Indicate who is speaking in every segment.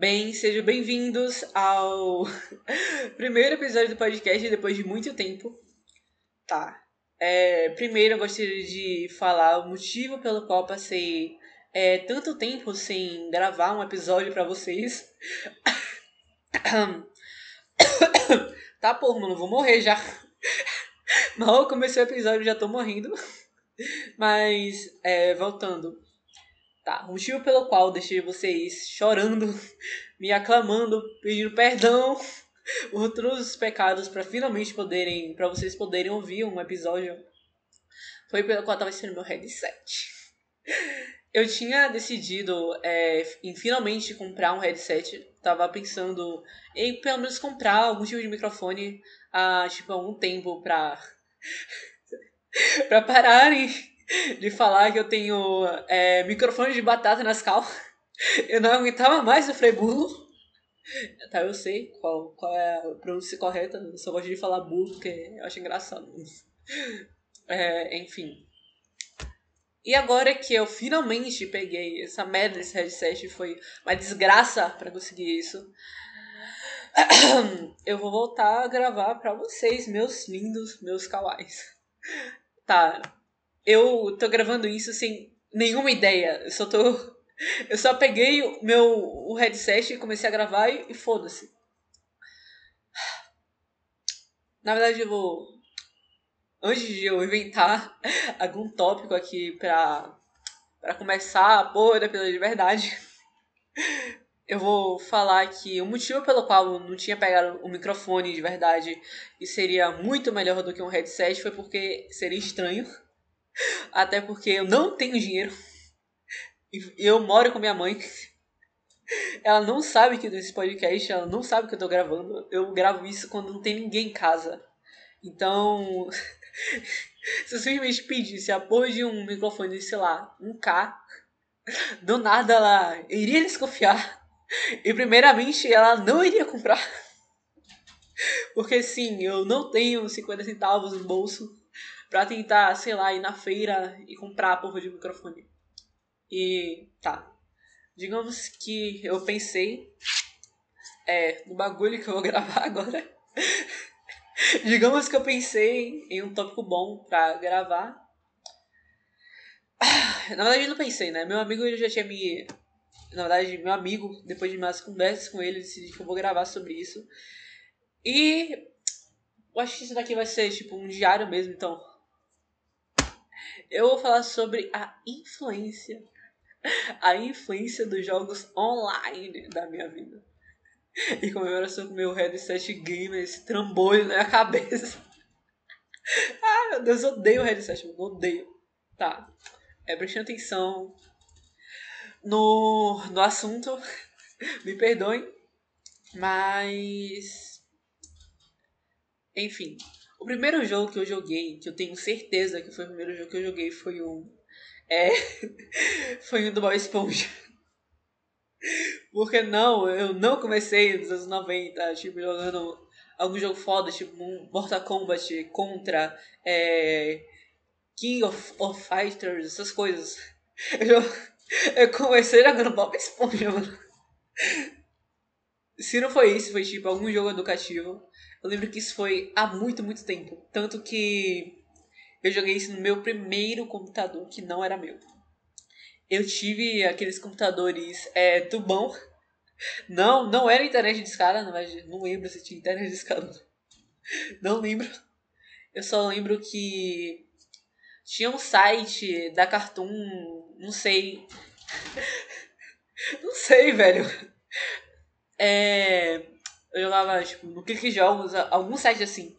Speaker 1: Bem, sejam bem-vindos ao primeiro episódio do podcast depois de muito tempo. Tá. É, primeiro eu gostaria de falar o motivo pelo qual passei é, tanto tempo sem gravar um episódio para vocês. tá, porra, mano, vou morrer já. Mal comecei o episódio, já tô morrendo. Mas, é, voltando. Tá, o motivo pelo qual deixei vocês chorando, me aclamando, pedindo perdão por pecados para finalmente poderem, para vocês poderem ouvir um episódio, foi pelo qual tava esperando meu headset. Eu tinha decidido é, em finalmente comprar um headset. Tava pensando em pelo menos comprar algum tipo de microfone há tipo algum tempo pra. pra pararem de falar que eu tenho é, microfone de batata nas cal. Eu não aguentava mais o frebulo. Tá, eu sei qual, qual é a pronúncia correta. Eu só gosto de falar burro porque eu acho engraçado. É, enfim. E agora que eu finalmente peguei essa merda desse headset, foi uma desgraça para conseguir isso. Eu vou voltar a gravar para vocês, meus lindos, meus kawais. Tá, eu tô gravando isso sem nenhuma ideia. Eu só tô. Eu só peguei o meu o headset e comecei a gravar e, e foda-se. Na verdade, eu vou antes de eu inventar algum tópico aqui pra, pra começar a porra de verdade, eu vou falar que o motivo pelo qual eu não tinha pegado o microfone de verdade e seria muito melhor do que um headset foi porque seria estranho. Até porque eu não tenho dinheiro. Eu moro com minha mãe. Ela não sabe que nesse podcast, ela não sabe que eu tô gravando. Eu gravo isso quando não tem ninguém em casa. Então, Se eu simplesmente pedisse a de um microfone, sei lá, um K, do nada ela iria desconfiar. E primeiramente ela não iria comprar. Porque sim, eu não tenho 50 centavos no bolso pra tentar, sei lá, ir na feira e comprar a porra de microfone. E tá. Digamos que eu pensei é, no bagulho que eu vou gravar agora. Digamos que eu pensei em um tópico bom pra gravar. Na verdade, eu não pensei, né? Meu amigo já tinha me. Na verdade, meu amigo, depois de umas conversas com ele, decidi que eu vou gravar sobre isso. E. Eu acho que isso daqui vai ser tipo um diário mesmo, então. Eu vou falar sobre a influência. A influência dos jogos online da minha vida. em comemoração com meu headset gamer, esse trambolho na minha cabeça. ah, meu Deus, eu odeio o headset, eu odeio. Tá, é, prestando atenção no, no assunto, me perdoem, mas. Enfim, o primeiro jogo que eu joguei, que eu tenho certeza que foi o primeiro jogo que eu joguei, foi um. É. foi um do Bob Esponja. Porque não, eu não comecei nos anos 90, tipo, jogando algum jogo foda, tipo Mortal Kombat contra é, King of, of Fighters, essas coisas. Eu, eu comecei jogando Bob Esponja, mano. Se não foi isso, foi tipo algum jogo educativo. Eu lembro que isso foi há muito, muito tempo. Tanto que eu joguei isso no meu primeiro computador, que não era meu. Eu tive aqueles computadores é, tubão. Não, não era internet de escada, não, não lembro se tinha internet de escada. Não lembro. Eu só lembro que tinha um site da Cartoon, não sei. Não sei, velho. É, eu jogava, tipo, no Clique Jogos, algum site assim.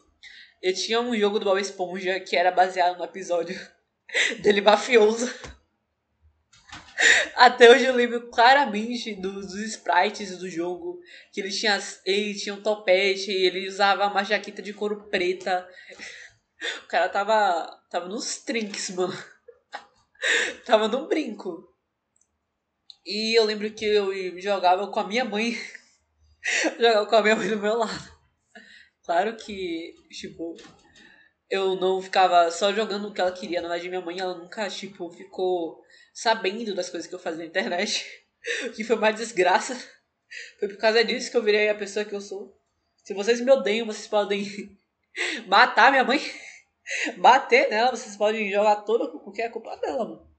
Speaker 1: Eu tinha um jogo do Bob Esponja que era baseado no episódio dele mafioso. Até hoje eu lembro claramente dos, dos sprites do jogo. Que ele tinha, ele tinha um topete, ele usava uma jaqueta de couro preta. O cara tava. tava nos trinks, mano. tava no brinco. E eu lembro que eu jogava com a minha mãe. Jogava com a minha mãe do meu lado. Claro que, tipo, eu não ficava só jogando o que ela queria. Na verdade, minha mãe, ela nunca, tipo, ficou sabendo das coisas que eu fazia na internet. que foi uma desgraça. Foi por causa disso que eu virei a pessoa que eu sou. Se vocês me odeiam, vocês podem matar minha mãe, bater nela, vocês podem jogar toda porque é culpa dela, mano.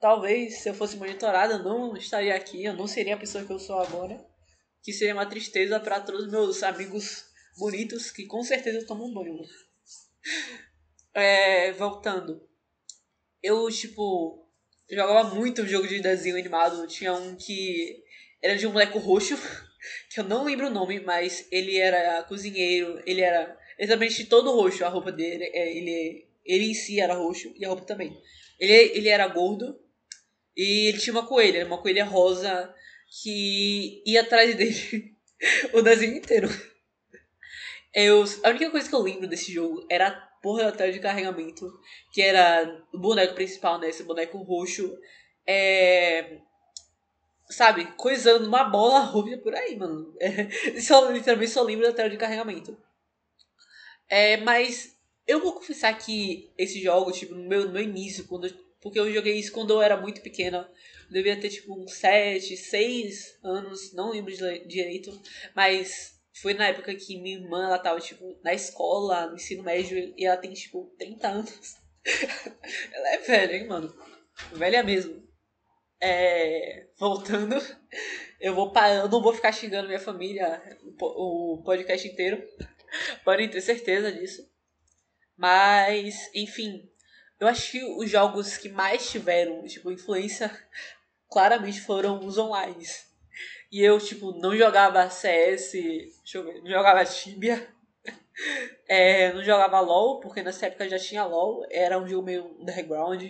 Speaker 1: Talvez se eu fosse monitorada, eu não estaria aqui, eu não seria a pessoa que eu sou agora. Que seria uma tristeza para todos os meus amigos bonitos que com certeza tomam banho. É, voltando. Eu, tipo, jogava muito jogo de desenho animado. Tinha um que era de um moleque roxo, que eu não lembro o nome, mas ele era cozinheiro, ele era exatamente todo roxo, a roupa dele, é, ele, ele em si era roxo e a roupa também. Ele, ele era gordo e ele tinha uma coelha, uma coelha rosa que ia atrás dele o desenho inteiro. Eu, a única coisa que eu lembro desse jogo era a porra da tela de carregamento, que era o boneco principal, né? Esse boneco roxo. É, sabe, coisando uma bola roxa por aí, mano. É, só, literalmente só lembro da tela de carregamento. É, mas eu vou confessar que esse jogo, tipo, no meu, no meu início, quando porque eu joguei isso quando eu era muito pequena. Devia ter, tipo, uns 7, 6 anos, não lembro direito. Mas foi na época que minha irmã, ela tava, tipo, na escola, no ensino médio, e ela tem, tipo, 30 anos. ela é velha, hein, mano? Velha mesmo. É, voltando, eu vou parar, eu não vou ficar xingando minha família o podcast inteiro. Podem ter certeza disso. Mas, enfim, eu acho que os jogos que mais tiveram, tipo, influência claramente foram os online. E eu, tipo, não jogava CS, deixa eu ver, não jogava Tibia, é, não jogava LOL, porque nessa época já tinha LOL, era um jogo meio underground,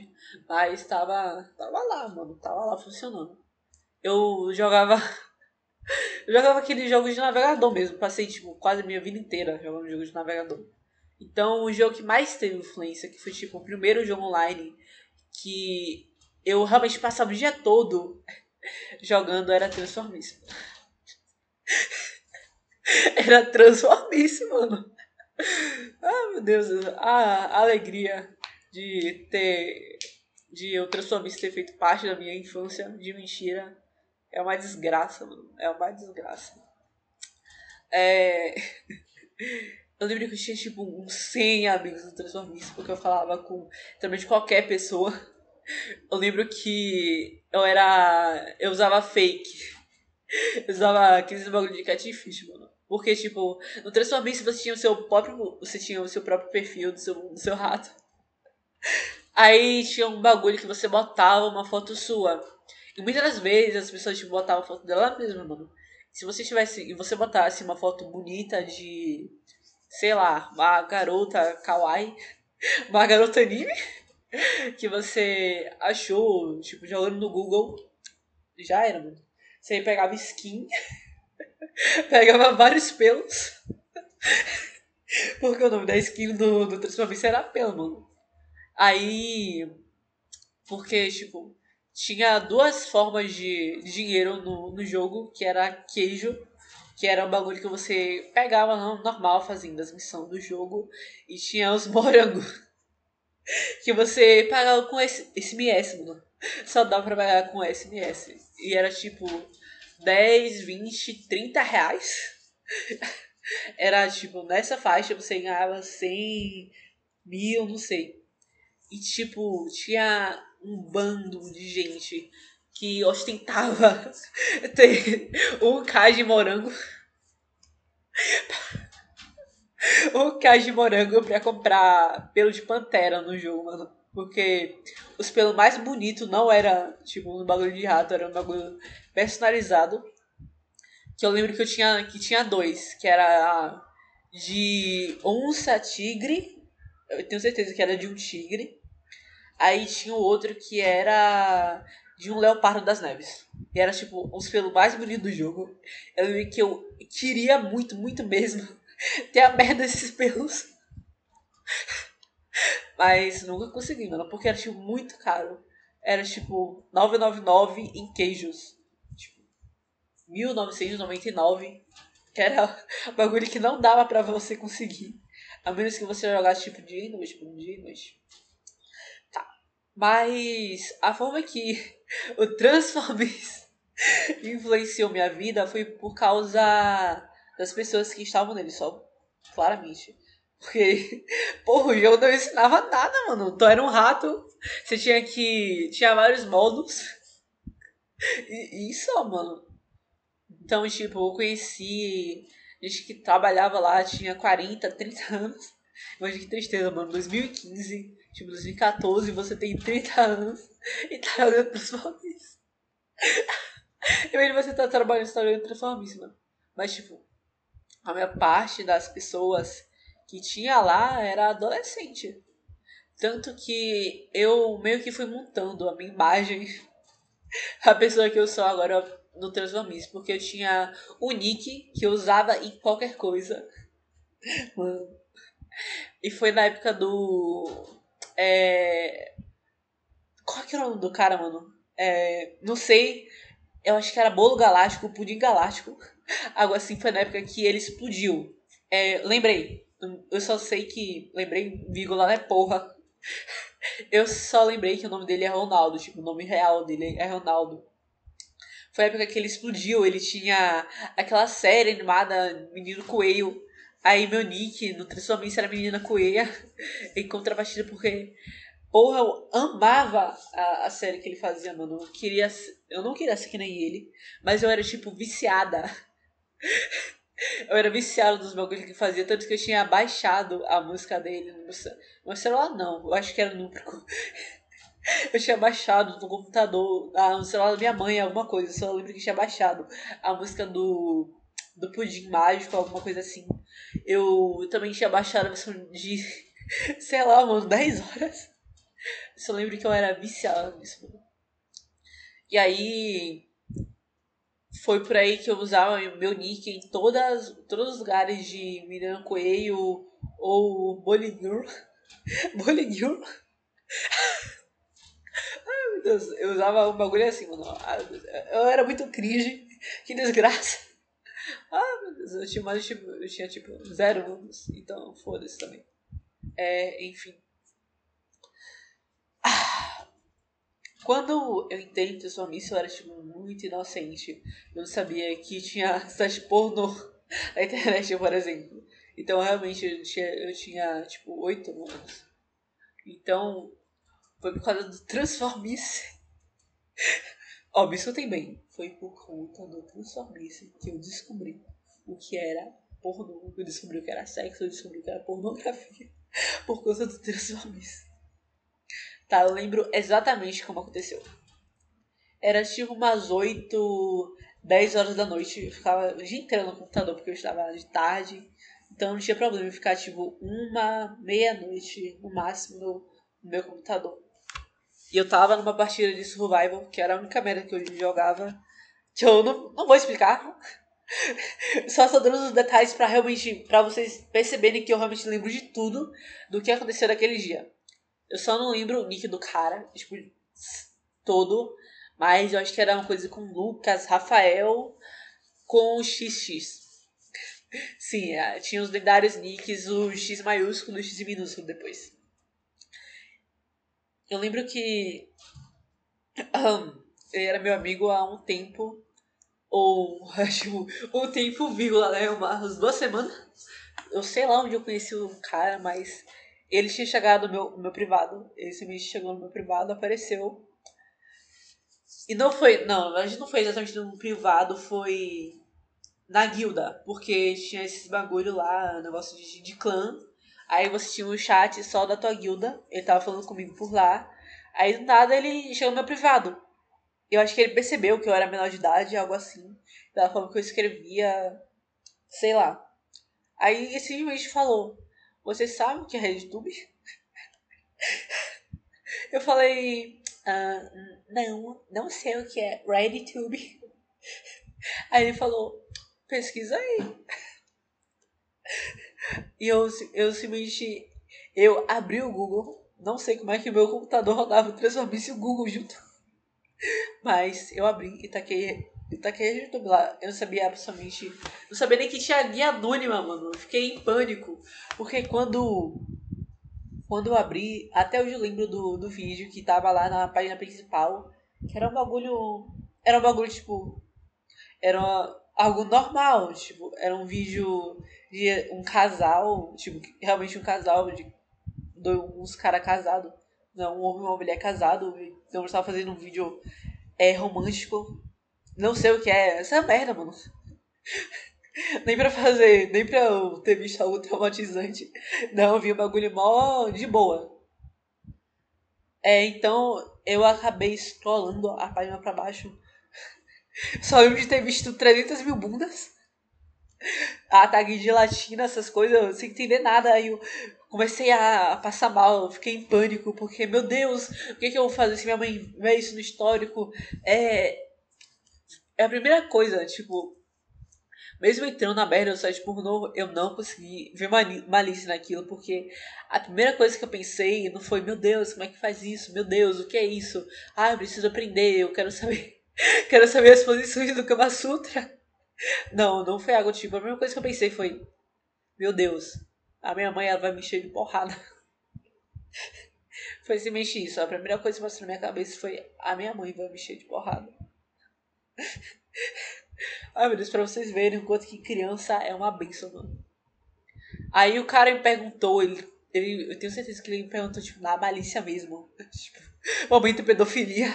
Speaker 1: mas tava, tava lá, mano, tava lá funcionando. Eu jogava. eu jogava aqueles jogos de navegador mesmo, passei tipo quase a minha vida inteira jogando jogos de navegador. Então o jogo que mais teve influência, que foi tipo o primeiro jogo online que eu realmente passava o dia todo jogando era Transformice. era Transformice, mano. Ah, meu Deus, a alegria de ter. de eu Transformice ter feito parte da minha infância de mentira é uma desgraça, mano. É uma desgraça. É. Eu lembro que eu tinha tipo uns 100 amigos no Transformice, porque eu falava com também qualquer pessoa. Eu lembro que eu era. Eu usava fake. Eu usava aqueles bagulho de catfish, mano. Porque, tipo, no Transformice você tinha o seu próprio. Você tinha o seu próprio perfil do seu, do seu rato. Aí tinha um bagulho que você botava uma foto sua. E muitas das vezes as pessoas tipo, botavam a foto dela mesma, mano. Se você tivesse. E você botasse uma foto bonita de. Sei lá, uma garota kawaii. Uma garota anime. Que você achou, tipo, jogando no Google. Já era, mano. Você pegava skin. pegava vários pelos. Porque o nome da skin do, do Transformice era pelo, mano. Aí. Porque, tipo, tinha duas formas de dinheiro no, no jogo, que era queijo, que era um bagulho que você pegava normal fazendo as missões do jogo, e tinha os morangos, que você pagava com SMS, mano. Só dava pra pagar com SMS. E era tipo 10, 20, 30 reais. Era tipo, nessa faixa você ganhava 100 mil, não sei. E tipo, tinha um bando de gente que ostentava ter um K de morango. um K de morango pra comprar pelo de pantera no jogo, mano. Porque os pelos mais bonitos não era tipo um bagulho de rato, era um bagulho personalizado. Que eu lembro que eu tinha que tinha dois, que era de onça tigre. Eu tenho certeza que era de um tigre. Aí tinha o outro que era de um leopardo das neves. E era tipo os pelos mais bonitos do jogo. Eu lembro que eu queria muito, muito mesmo ter a merda desses pelos. Mas nunca consegui, mano, porque era tipo muito caro. Era tipo 999 em queijos. Tipo 1999, que era um bagulho que não dava para você conseguir. A menos que você jogasse tipo dia e noite, tipo, dia e noite. Mas a forma que o Transformers influenciou minha vida foi por causa das pessoas que estavam nele, só claramente. Porque, porra, o jogo não ensinava nada, mano. Tu era um rato, você tinha que. Tinha vários modos. E, e só, mano. Então, tipo, eu conheci gente que trabalhava lá, tinha 40, 30 anos. Imagina que tristeza, mano. 2015, tipo, 2014, você tem 30 anos e tá jogando Transformers. Imagina você tá trabalhando, você tá jogando Transformers, mano. Mas, tipo, a minha parte das pessoas que tinha lá era adolescente. Tanto que eu meio que fui montando a minha imagem, a pessoa que eu sou agora no Transformice, porque eu tinha o nick que eu usava em qualquer coisa. Mano. E foi na época do. É... Qual que era o nome do cara, mano? É... Não sei. Eu acho que era Bolo Galáctico, Pudim Galáctico. Algo assim, foi na época que ele explodiu. É... Lembrei. Eu só sei que. Lembrei, vírgula, né? Porra. Eu só lembrei que o nome dele é Ronaldo. Tipo, o nome real dele é Ronaldo. Foi a época que ele explodiu. Ele tinha aquela série animada Menino Coelho. Aí meu nick no Transformice era Menina Coelha. em contrapartida porque. Porra, eu amava a, a série que ele fazia, mano. Eu, queria, eu não queria ser que nem ele. Mas eu era, tipo, viciada. Eu era viciado dos bagulhos que fazia, tanto que eu tinha baixado a música dele no meu celular. Não, eu acho que era no. Eu tinha baixado no computador, ah, no celular da minha mãe, alguma coisa. Eu só lembro que tinha baixado a música do, do Pudim Mágico, alguma coisa assim. Eu também tinha baixado a versão de, sei lá, mano, 10 horas. Eu só lembro que eu era viciado nisso. E aí, foi por aí que eu usava meu nick em todas, todos os lugares de Miriam Coelho ou Bolinur. Bolinur. Ai meu Deus, eu usava um bagulho assim, mano. Eu era muito cringe, que desgraça. Ah, meu Deus, eu tinha mais tipo, eu tinha tipo zero anos, então foda-se também. É, enfim. Quando eu entrei Transformice, eu era tipo, muito inocente. Eu não sabia que tinha sites pornô na internet, por exemplo. Então, realmente, eu tinha, eu tinha tipo, 8 anos. Então, foi por causa do Transformice. Ó, me escutem bem. Foi por conta do Transformice que eu descobri o que era pornô. Eu descobri o que era sexo, eu descobri o que era pornografia. Por causa do Transformice. Tá, eu lembro exatamente como aconteceu. Era tipo umas 8, 10 horas da noite. Eu ficava o dia inteiro no computador porque eu estava de tarde. Então não tinha problema em ficar tipo uma, meia-noite no máximo no, no meu computador. E eu tava numa partida de survival, que era a única merda que eu jogava. Que eu não, não vou explicar. Só só dando os detalhes para realmente. para vocês perceberem que eu realmente lembro de tudo do que aconteceu naquele dia. Eu só não lembro o nick do cara, tipo, todo. Mas eu acho que era uma coisa com Lucas, Rafael, com XX. Sim, é, tinha os lendários nicks, o X maiúsculo e o X minúsculo depois. Eu lembro que ele era meu amigo há um tempo, ou acho um tempo, vírgula, né? Umas duas semanas. Eu sei lá onde eu conheci o cara, mas ele tinha chegado no meu, meu privado. Ele simplesmente chegou no meu privado, apareceu. E não foi. Não, a gente não foi exatamente no privado, foi na guilda. Porque tinha esses bagulho lá, negócio de, de clã. Aí você tinha um chat só da tua guilda. Ele tava falando comigo por lá. Aí do nada ele chegou no meu privado. Eu acho que ele percebeu que eu era menor de idade, algo assim. Da forma que eu escrevia. Sei lá. Aí ele simplesmente falou: você sabe o que é RedTube? Eu falei, ah, não, não sei o que é RedTube. Aí ele falou, pesquisa aí. E eu, eu simplesmente, eu abri o Google, não sei como é que meu computador rodava e o Google junto. Mas eu abri e taquei e no YouTube lá. Eu não sabia absolutamente. Não sabia nem que tinha guia anônima, mano. Eu fiquei em pânico. Porque quando. Quando eu abri, até hoje eu lembro do, do vídeo que tava lá na página principal. Que era um bagulho. era um bagulho, tipo. Era uma, algo normal, tipo, era um vídeo de um casal, tipo, realmente um casal de dois, uns caras casados. Não, um homem e uma mulher casado. Então eu estava fazendo um vídeo é, romântico. Não sei o que é. Essa é merda, mano. nem pra fazer, nem pra eu ter visto algo traumatizante. Não, vi o bagulho mó de boa. É, então eu acabei scrollando a página pra baixo. Só lembro de ter visto 300 mil bundas. A tag de latina, essas coisas, sem entender nada. Aí eu comecei a, passar mal, fiquei em pânico, porque, meu Deus, o que, que eu vou fazer se minha mãe vê isso no histórico? É. É a primeira coisa, tipo, mesmo entrando na merda do site pornô, eu não consegui ver malícia naquilo, porque a primeira coisa que eu pensei não foi, meu Deus, como é que faz isso? Meu Deus, o que é isso? Ah, eu preciso aprender, eu quero saber. quero saber as posições do Kama Sutra. Não, não foi algo tipo. A primeira coisa que eu pensei foi, meu Deus, a minha mãe ela vai me encher de porrada. foi simplesmente isso. A primeira coisa que passou na minha cabeça foi, a minha mãe vai me encher de porrada. Ai meu Deus, pra vocês verem o quanto que criança é uma benção, mano. Aí o cara me perguntou, ele, ele, eu tenho certeza que ele me perguntou, tipo, na malícia mesmo. tipo, momento pedofilia.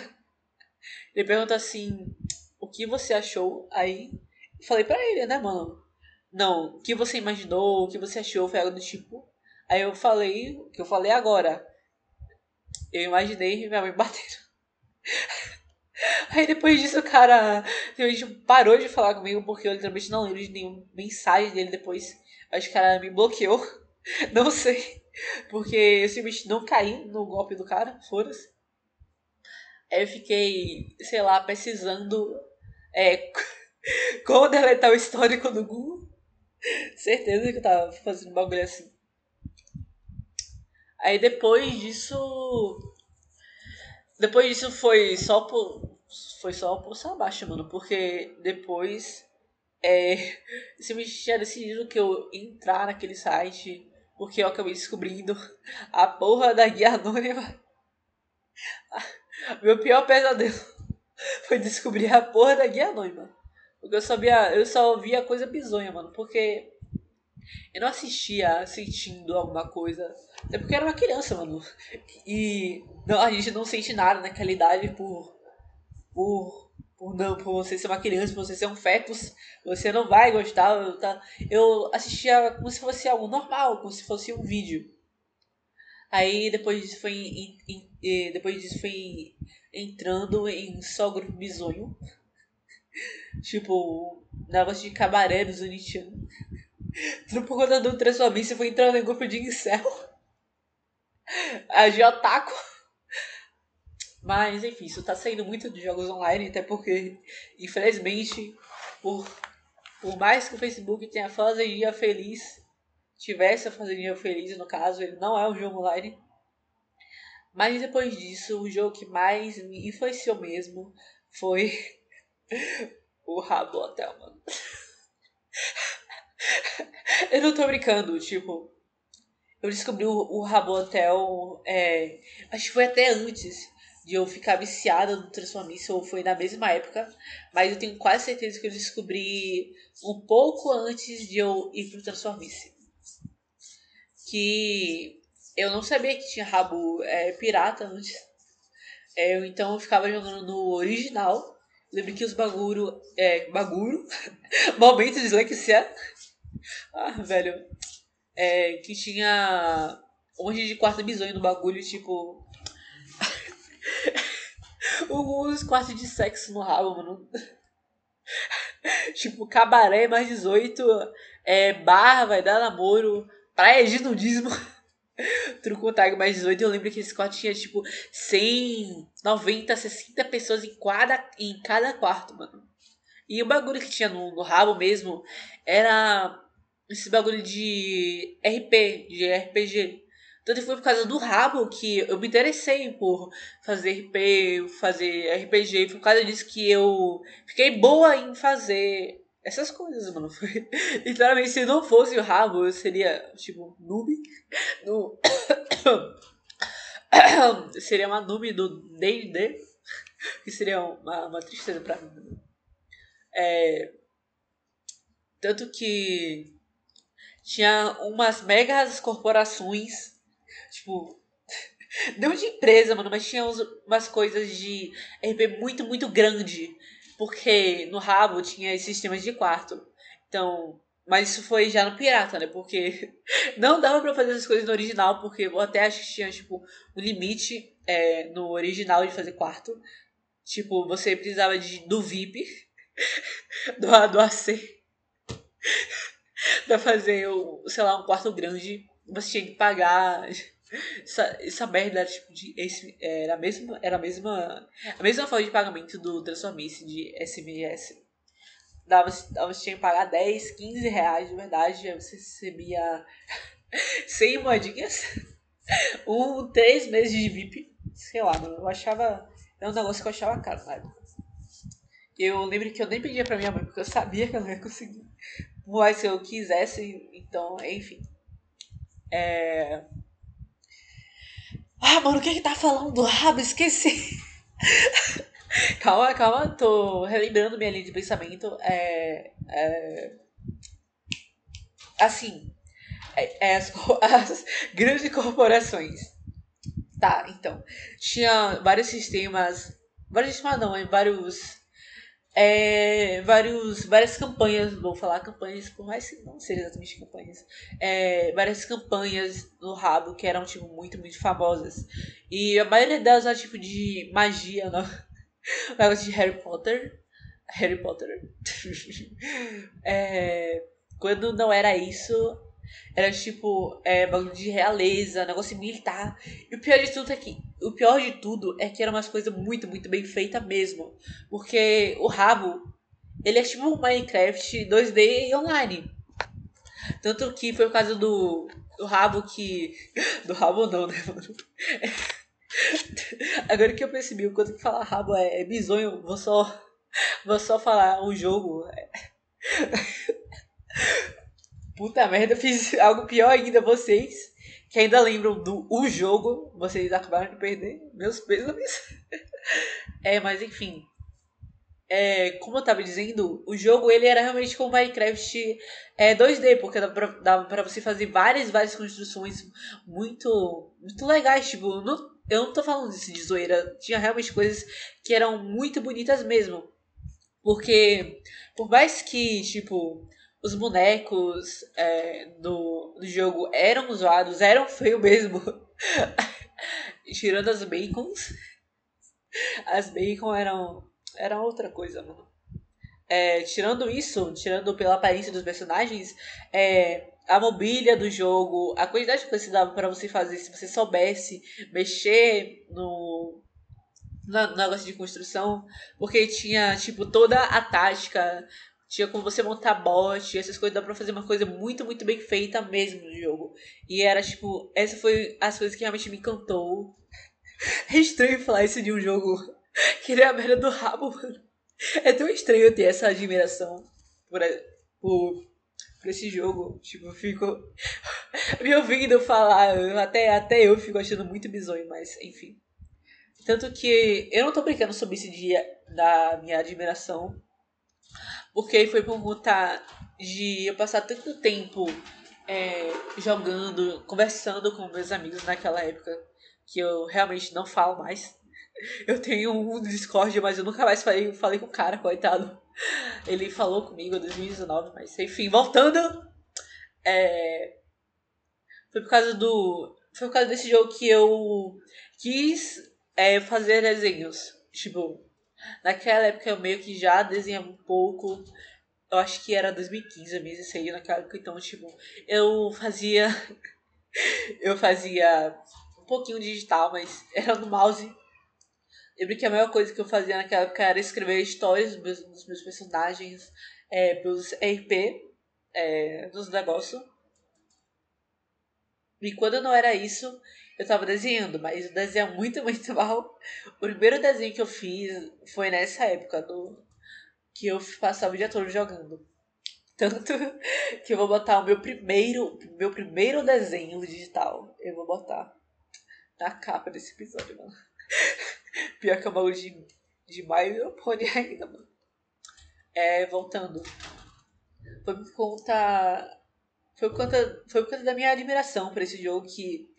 Speaker 1: Ele perguntou assim, o que você achou? Aí falei pra ele, né, mano? Não, o que você imaginou, o que você achou, foi algo do tipo. Aí eu falei, o que eu falei agora. Eu imaginei minha mãe batendo. Aí depois disso o cara parou de falar comigo porque eu literalmente não lembro de nenhuma mensagem dele depois. Acho que o cara me bloqueou. Não sei. Porque eu simplesmente não caí no golpe do cara, foda-se. Aí eu fiquei, sei lá, precisando é, como deletar o histórico do Google. Certeza que eu tava fazendo um bagulho assim. Aí depois disso depois disso foi só por. Foi só por abaixo, mano. Porque depois. É, me tinha decidido que eu entrar naquele site. Porque eu acabei descobrindo a porra da guia anônima. Meu pior pesadelo foi descobrir a porra da guia anônima. Porque eu sabia, eu só via coisa bizonha, mano. Porque eu não assistia sentindo alguma coisa. Até porque era uma criança, mano. E não, a gente não sente nada naquela idade por. por. por não, por você ser uma criança, por você ser um fetus. Você não vai gostar. Tá? Eu assistia como se fosse algo normal, como se fosse um vídeo. Aí depois disso foi. Em, em, depois disso foi entrando em só grupo bizonho. tipo, negócio de cabaré dos Unitianos. Tudo por conta do Transformice foi entrando em grupo de incel. A de otaku. Mas, enfim, isso tá saindo muito de jogos online, até porque, infelizmente, por, por mais que o Facebook tenha a fazendinha feliz, tivesse a fazendinha feliz, no caso, ele não é um jogo online. Mas depois disso, o jogo que mais me influenciou mesmo foi o Rabo Hotel, mano. eu não tô brincando, tipo. Eu descobri o, o Rabotel. É, acho que foi até antes de eu ficar viciada no Transformice, ou foi na mesma época. Mas eu tenho quase certeza que eu descobri um pouco antes de eu ir pro Transformice. Que eu não sabia que tinha rabo é, pirata antes. É, então eu ficava jogando no original. Lembro que os bagulho. É, bagulho. momento de dislexia. Ah, velho. É, que tinha monte de quarto bizonho no bagulho, tipo. Alguns quartos de sexo no rabo, mano. tipo, cabaré mais 18, é, bar, vai dar namoro, praia de nudismo. Truco tag mais 18, eu lembro que esse quarto tinha tipo 100, 90, 60 pessoas em cada, em cada quarto, mano. E o bagulho que tinha no, no rabo mesmo era esse bagulho de RP, de RPG. Tanto foi por causa do rabo que eu me interessei por fazer RP, fazer RPG. Foi por causa disso que eu fiquei boa em fazer essas coisas, mano. Foi, literalmente, se não fosse o rabo, eu seria, tipo, noob. No... seria uma noob do D&D. que seria uma, uma tristeza pra mim. É, tanto que tinha umas megas corporações, tipo, não de empresa, mano, mas tinha umas coisas de RP muito, muito grande. Porque no rabo tinha esses sistemas de quarto. Então, mas isso foi já no pirata, né? Porque não dava para fazer essas coisas no original, porque eu até acho que tinha, tipo, um limite é, no original de fazer quarto. Tipo, você precisava de, do VIP, do, do AC, pra fazer, sei lá, um quarto grande. Você tinha que pagar. Essa, essa merda era tipo de. Esse, era, a mesma, era a mesma. A mesma forma de pagamento do Transformice de SMS dava, você tinha que pagar 10, 15 reais de verdade, aí você recebia 100 moedinhas, um, três meses de VIP, sei lá, eu achava, era um negócio que eu achava caro época. Eu lembro que eu nem pedia pra minha mãe, porque eu sabia que eu não ia conseguir, mais que eu quisesse, então, enfim. É... Ah, mano, o que que tá falando do rabo? Esqueci. calma, calma, tô relembrando minha linha de pensamento. É, é, assim, é, é as, as grandes corporações. Tá, então. Tinha vários sistemas. Vários sistemas não, vários. É, vários, várias campanhas, vou falar campanhas, por mais que não sejam exatamente campanhas, é, várias campanhas no rabo que eram tipo muito, muito famosas. E a maioria delas era tipo de magia, não, o negócio de Harry Potter. Harry Potter. é, quando não era isso, era tipo é, bagulho de realeza, negócio militar. E o pior de tudo é que. O pior de tudo é que era umas coisas muito, muito bem feitas mesmo. Porque o rabo, ele é tipo um Minecraft 2D online. Tanto que foi por causa do, do rabo que. Do rabo não, né, mano? Agora que eu percebi o quanto que falar rabo é, é bizonho, vou só, vou só falar um jogo. Puta merda, eu fiz algo pior ainda, vocês que ainda lembram do o jogo, vocês acabaram de perder meus pêsames. É, mas enfim. É, como eu tava dizendo, o jogo ele era realmente como Minecraft é, 2D, porque dava pra, dava pra você fazer várias, várias construções muito, muito legais. Tipo, não, eu não tô falando disso de zoeira. Tinha realmente coisas que eram muito bonitas mesmo. Porque, por mais que, tipo, os bonecos é, do, do jogo eram zoados, eram feios mesmo. Tirando as bacons. As bacon eram, eram outra coisa, mano. É, tirando isso, tirando pela aparência dos personagens, é, a mobília do jogo, a quantidade de coisa que dava para você fazer se você soubesse mexer no, no negócio de construção, porque tinha tipo toda a tática, tinha como você montar bot, essas coisas dá pra fazer uma coisa muito, muito bem feita mesmo no jogo. E era tipo, essa foi as coisas que realmente me encantou. É estranho falar isso de um jogo que ele é a merda do rabo, mano. É tão estranho ter essa admiração por, por pra esse jogo. Tipo, eu fico me ouvindo falar, até, até eu fico achando muito bizonho, mas enfim. Tanto que eu não tô brincando sobre esse dia da minha admiração, porque foi por conta de eu passar tanto tempo é, jogando, conversando com meus amigos naquela época, que eu realmente não falo mais. Eu tenho um Discord, mas eu nunca mais falei, falei com o cara, coitado. Ele falou comigo em 2019, mas enfim, voltando. É, foi por causa do. Foi por causa desse jogo que eu quis é, fazer desenhos. Tipo, naquela época eu meio que já desenhava um pouco. Eu acho que era 2015 mesmo isso aí naquela época. Então, tipo, eu fazia. eu fazia um pouquinho digital, mas era no mouse lembro que a maior coisa que eu fazia naquela época era escrever histórias dos meus, dos meus personagens é, pelos RP é, dos negócios. E quando não era isso, eu tava desenhando, mas eu desenho muito, muito mal. O primeiro desenho que eu fiz foi nessa época, do, que eu passava o dia todo jogando. Tanto que eu vou botar o meu primeiro, meu primeiro desenho digital. Eu vou botar na capa desse episódio, mano. Pior que é um bagulho de de My Little Pony ainda, mano. É, voltando. Foi por conta. Foi por conta, foi por conta da minha admiração por esse jogo que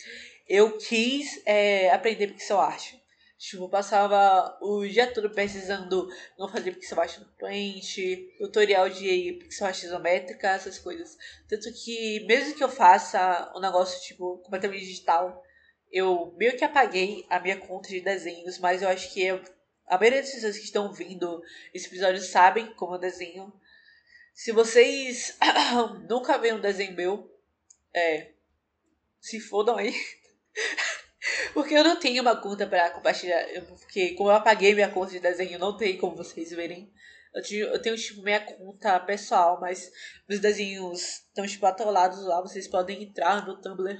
Speaker 1: eu quis é, aprender pixel art. Tipo, eu passava o dia todo pesquisando não fazer pixel art no Paint, tutorial de pixel art isométrica, essas coisas. Tanto que, mesmo que eu faça um negócio, tipo, completamente digital, eu meio que apaguei a minha conta de desenhos, mas eu acho que eu, a maioria das pessoas que estão vindo esse episódio sabem como eu desenho. Se vocês nunca viram um desenho meu, é. Se fodam aí. Porque eu não tenho uma conta para compartilhar. Porque como eu apaguei minha conta de desenho, não tem como vocês verem. Eu tenho, eu tenho tipo minha conta pessoal, mas meus desenhos estão tipo atolados lá. Vocês podem entrar no Tumblr.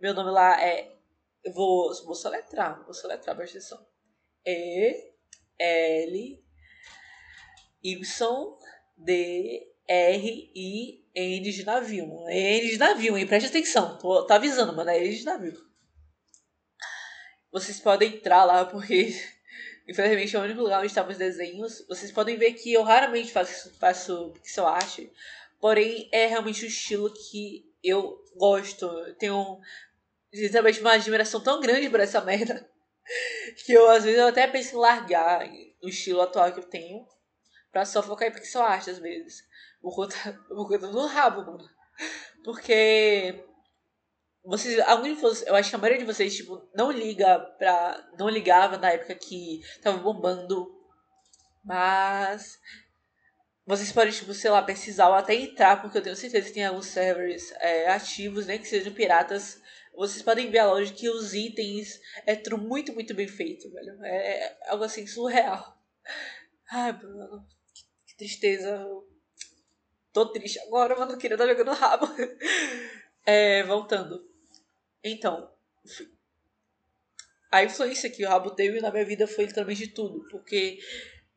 Speaker 1: Meu nome lá é. Eu vou, vou soletrar, vou soletrar, presta atenção. E L Y D R I N de navio. N de navio, hein? Preste atenção. Tô, tô avisando, mano. É N de navio vocês podem entrar lá, porque infelizmente é o único lugar onde estão os desenhos. Vocês podem ver que eu raramente faço, faço pixel art, porém é realmente o estilo que eu gosto. Tenho literalmente uma admiração tão grande por essa merda que eu às vezes eu até penso em largar o estilo atual que eu tenho pra só focar em pixel art às vezes. Por conta, por conta do rabo, mano. Porque vocês, alguns de vocês, eu acho que a maioria de vocês, tipo, não liga pra. Não ligava na época que tava bombando. Mas. Vocês podem, tipo, sei lá, precisar ou até entrar, porque eu tenho certeza que tem alguns servers é, ativos, nem né, que sejam piratas. Vocês podem ver a loja que os itens é tudo muito, muito bem feito, velho. É, é algo assim surreal. Ai, Bruno, que, que tristeza. Tô triste agora, mano. Não queria estar jogando rabo. É, voltando. Então, a influência que o Rabo teve na minha vida foi literalmente tudo. Porque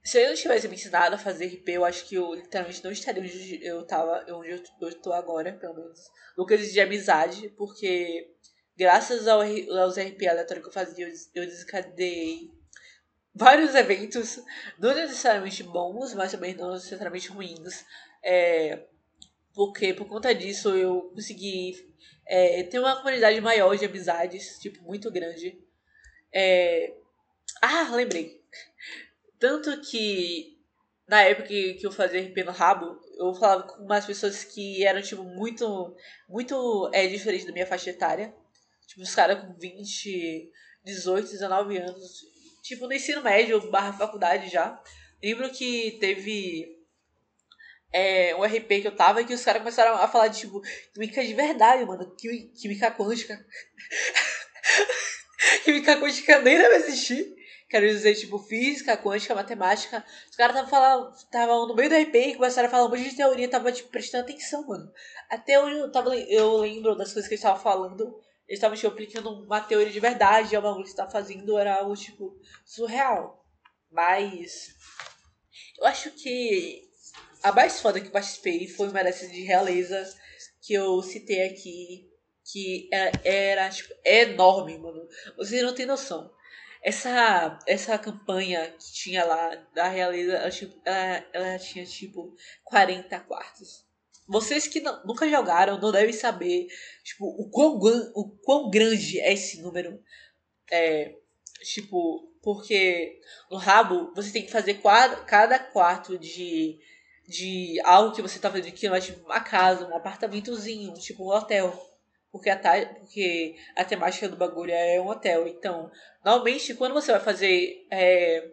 Speaker 1: se ele não tivesse me ensinado a fazer RP, eu acho que eu literalmente não estaria onde eu tava, onde eu estou agora, pelo menos. No quesito de amizade, porque graças ao, aos RP aleatórios que eu fazia, eu, eu desencadeei vários eventos, não necessariamente bons, mas também não necessariamente ruins. É, porque por conta disso eu consegui é, tem uma comunidade maior de amizades, tipo, muito grande. É... Ah, lembrei. Tanto que na época que, eu fazia RP no rabo, eu falava com umas pessoas que eram, tipo, muito, muito é, diferentes da minha faixa etária. Tipo, os caras com 20, 18, 19 anos. Tipo, no ensino médio barra faculdade já. Lembro que teve é, um RP que eu tava que os caras começaram a falar de, tipo, química de verdade, mano. Química quântica. química quântica nem deve existir. Quero dizer, tipo, física, quântica, matemática. Os caras estavam falando, estavam no meio do RP e começaram a falar um monte de teoria, tava, tipo, prestando atenção, mano. Até eu, tava, eu lembro das coisas que eles estavam falando. Eles estavam, tipo, aplicando uma teoria de verdade, é uma coisa que estava fazendo era algo, tipo, surreal. Mas. Eu acho que a mais foda que eu participei foi uma dessas de realeza que eu citei aqui, que era, era tipo, enorme, mano. Vocês não tem noção. Essa, essa campanha que tinha lá da realeza, ela, tipo, ela, ela tinha tipo 40 quartos. Vocês que não, nunca jogaram não devem saber tipo, o, quão, o quão grande é esse número. É, tipo, porque no rabo você tem que fazer quadra, cada quarto de de algo que você tá fazendo aqui, mas tipo uma casa, um apartamentozinho, tipo um hotel. Porque a, porque a temática do bagulho é um hotel. Então, normalmente, quando você vai fazer é,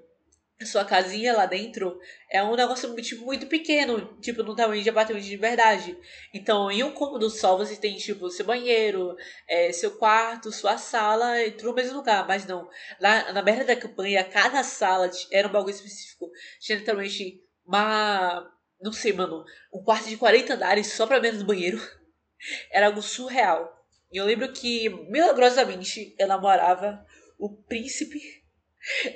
Speaker 1: sua casinha lá dentro, é um negócio tipo, muito pequeno, tipo, no tamanho de apartamento de verdade. Então, em um cômodo só, você tem, tipo, seu banheiro, é, seu quarto, sua sala, e tudo no mesmo lugar. Mas não, lá na merda da campanha, cada sala era um bagulho específico. Tinha literalmente uma não sei, mano, um quarto de 40 andares só pra menos banheiro. Era algo surreal. E eu lembro que, milagrosamente, eu namorava o príncipe.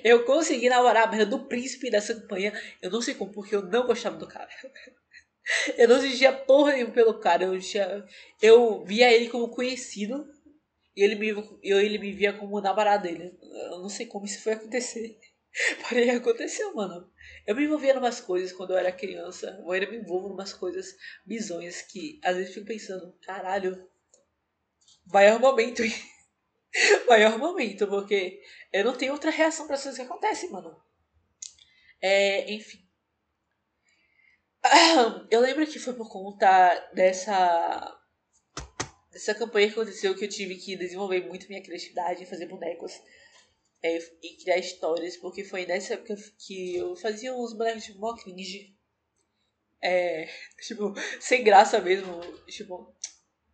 Speaker 1: Eu consegui namorar a merda do príncipe dessa campanha. Eu não sei como, porque eu não gostava do cara. Eu não sentia porra nenhuma pelo cara. Eu, tinha, eu via ele como conhecido. E ele me, eu, ele me via como namorado dele. Eu não sei como isso foi acontecer. Porém, aconteceu, mano. Eu me envolvia em umas coisas quando eu era criança. Eu ainda me envolvo em umas coisas bizonhas que às vezes fico pensando, caralho, maior momento, hein? maior momento, porque eu não tenho outra reação para as coisas que acontecem, mano. É, enfim. Eu lembro que foi por conta dessa dessa campanha que aconteceu que eu tive que desenvolver muito minha criatividade, fazer bonecos é, e criar histórias, porque foi nessa época que eu fazia uns bonecos tipo mó cringe. É, tipo, sem graça mesmo. Tipo,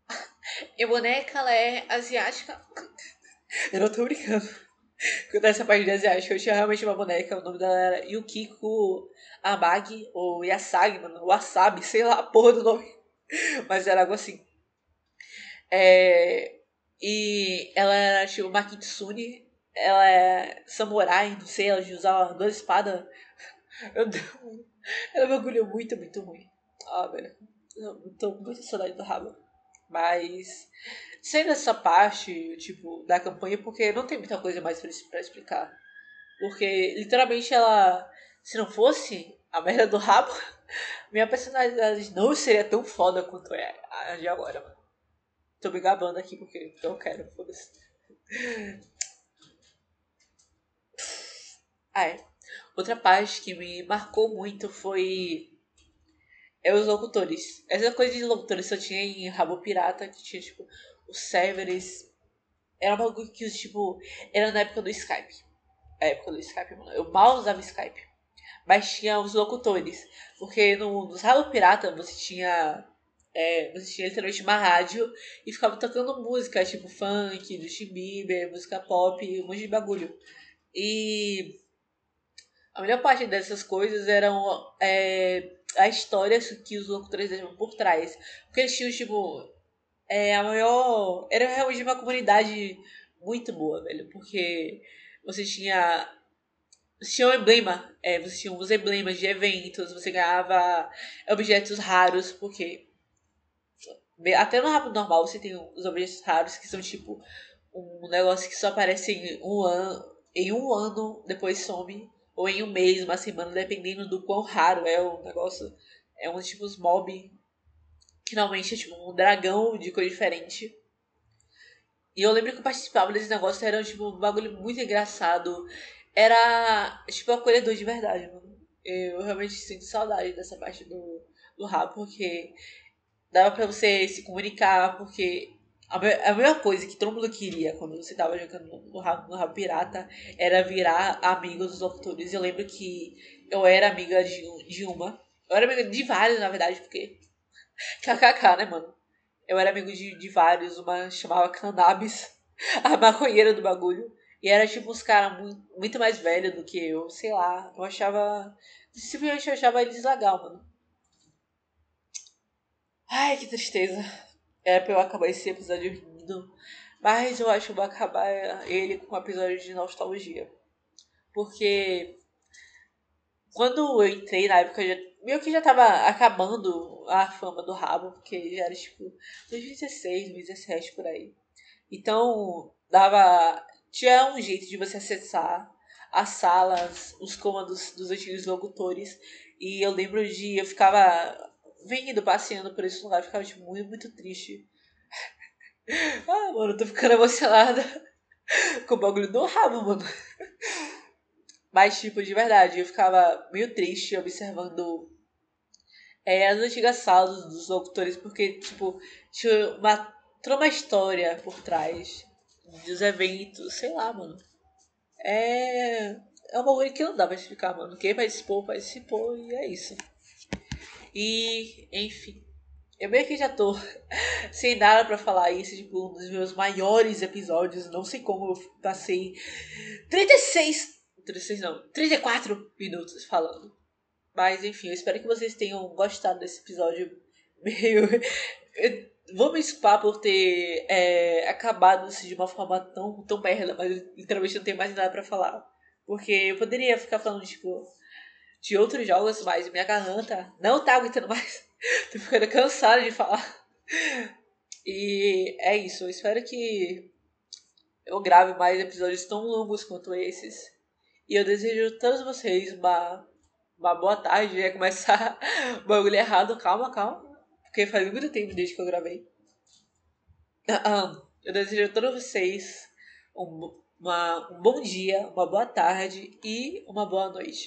Speaker 1: minha boneca ela é asiática. Eu não tô brincando. Quando essa parte de asiática, eu tinha realmente uma boneca, o nome dela era Yukiko Amagi, ou Yasagi, mano, Wasabi, sei lá a porra do nome. Mas era algo assim. É, e ela era tipo uma kitsune, ela é samurai, não sei, ela de usar duas espadas. Era um bagulho muito, muito ruim. Ah, velho. Eu tô com muita saudade do rabo. Mas, sendo essa parte, tipo, da campanha, porque não tem muita coisa mais pra explicar. Porque, literalmente, ela. Se não fosse a merda do rabo, minha personalidade não seria tão foda quanto é a de agora, mano. Tô me gabando aqui porque eu quero, foda-se. Ah, é. Outra parte que me marcou muito foi é os locutores. Essa coisa de locutores só tinha em Rabo Pirata, que tinha, tipo, os servers. Era um bagulho que, tipo, era na época do Skype. A época do Skype, mano. Eu mal usava Skype. Mas tinha os locutores. Porque no, nos Rabo Pirata você tinha. É, você tinha literalmente uma rádio e ficava tocando música, tipo funk, Justin Bieber, música pop, um monte de bagulho. E a melhor parte dessas coisas eram é, a história que os locutores deixavam por trás. Porque eles tinham, tipo, é, a maior. Era realmente uma comunidade muito boa, velho. Porque você tinha. Você tinha um emblema, é, você tinha os emblemas de eventos, você ganhava objetos raros, porque. Até no rápido normal você tem os objetos raros que são tipo um negócio que só aparece em um ano, em um ano, depois some ou em um mês, uma semana, dependendo do quão raro é o negócio. É um tipo de mob que normalmente é tipo um dragão de cor diferente. E eu lembro que eu participava desse negócio, era tipo um bagulho muito engraçado. Era tipo acolhedor de verdade, mano. Eu realmente sinto saudade dessa parte do, do rap, porque dava pra você se comunicar, porque a, a melhor coisa que todo mundo queria quando você tava jogando no no Rabo Pirata era virar amigo dos locutores. Eu lembro que eu era amiga de, de uma. Eu era amiga de vários, na verdade, porque. KKK, né, mano? Eu era amigo de, de vários. Uma chamava Cannabis, a maconheira do bagulho. E era tipo uns caras muito, muito mais velhos do que eu, sei lá. Eu achava. Simplesmente eu achava eles legal, mano. Ai, que tristeza. Era pra eu acabar esse episódio rindo. Mas eu acho que eu vou acabar ele com um episódio de nostalgia. Porque quando eu entrei na época, já, meio que já tava acabando a fama do rabo, porque já era tipo 2016, 2017 por aí. Então, dava. Tinha um jeito de você acessar as salas, os comandos dos antigos locutores. E eu lembro de. Eu ficava vendo, passeando por esse lugar, ficava tipo, muito, muito triste. ah, mano, eu tô ficando emocionada com o bagulho do rabo, mano. Mas, tipo, de verdade, eu ficava meio triste observando é, as antigas salas dos locutores, porque, tipo, tinha uma, toda uma história por trás dos eventos, sei lá, mano. É. É um bagulho que não dá pra explicar, mano. Quem participou, participou e é isso. E, enfim. Eu meio que já tô sem nada para falar isso, tipo, um dos meus maiores episódios. Não sei como eu passei 36. 36 não, 34 minutos falando. Mas enfim, eu espero que vocês tenham gostado desse episódio meio. vou me desculpar por ter é, acabado de uma forma tão, tão merda, mas literalmente não tenho mais nada para falar. Porque eu poderia ficar falando, tipo, de outros jogos, mas minha garganta não tá aguentando mais. Tô ficando cansada de falar. E é isso. Eu espero que eu grave mais episódios tão longos quanto esses. E eu desejo a todos vocês uma, uma boa tarde. Ia começar o bagulho errado. Calma, calma. Porque faz muito tempo desde que eu gravei. Eu desejo a todos vocês um, uma, um bom dia, uma boa tarde e uma boa noite.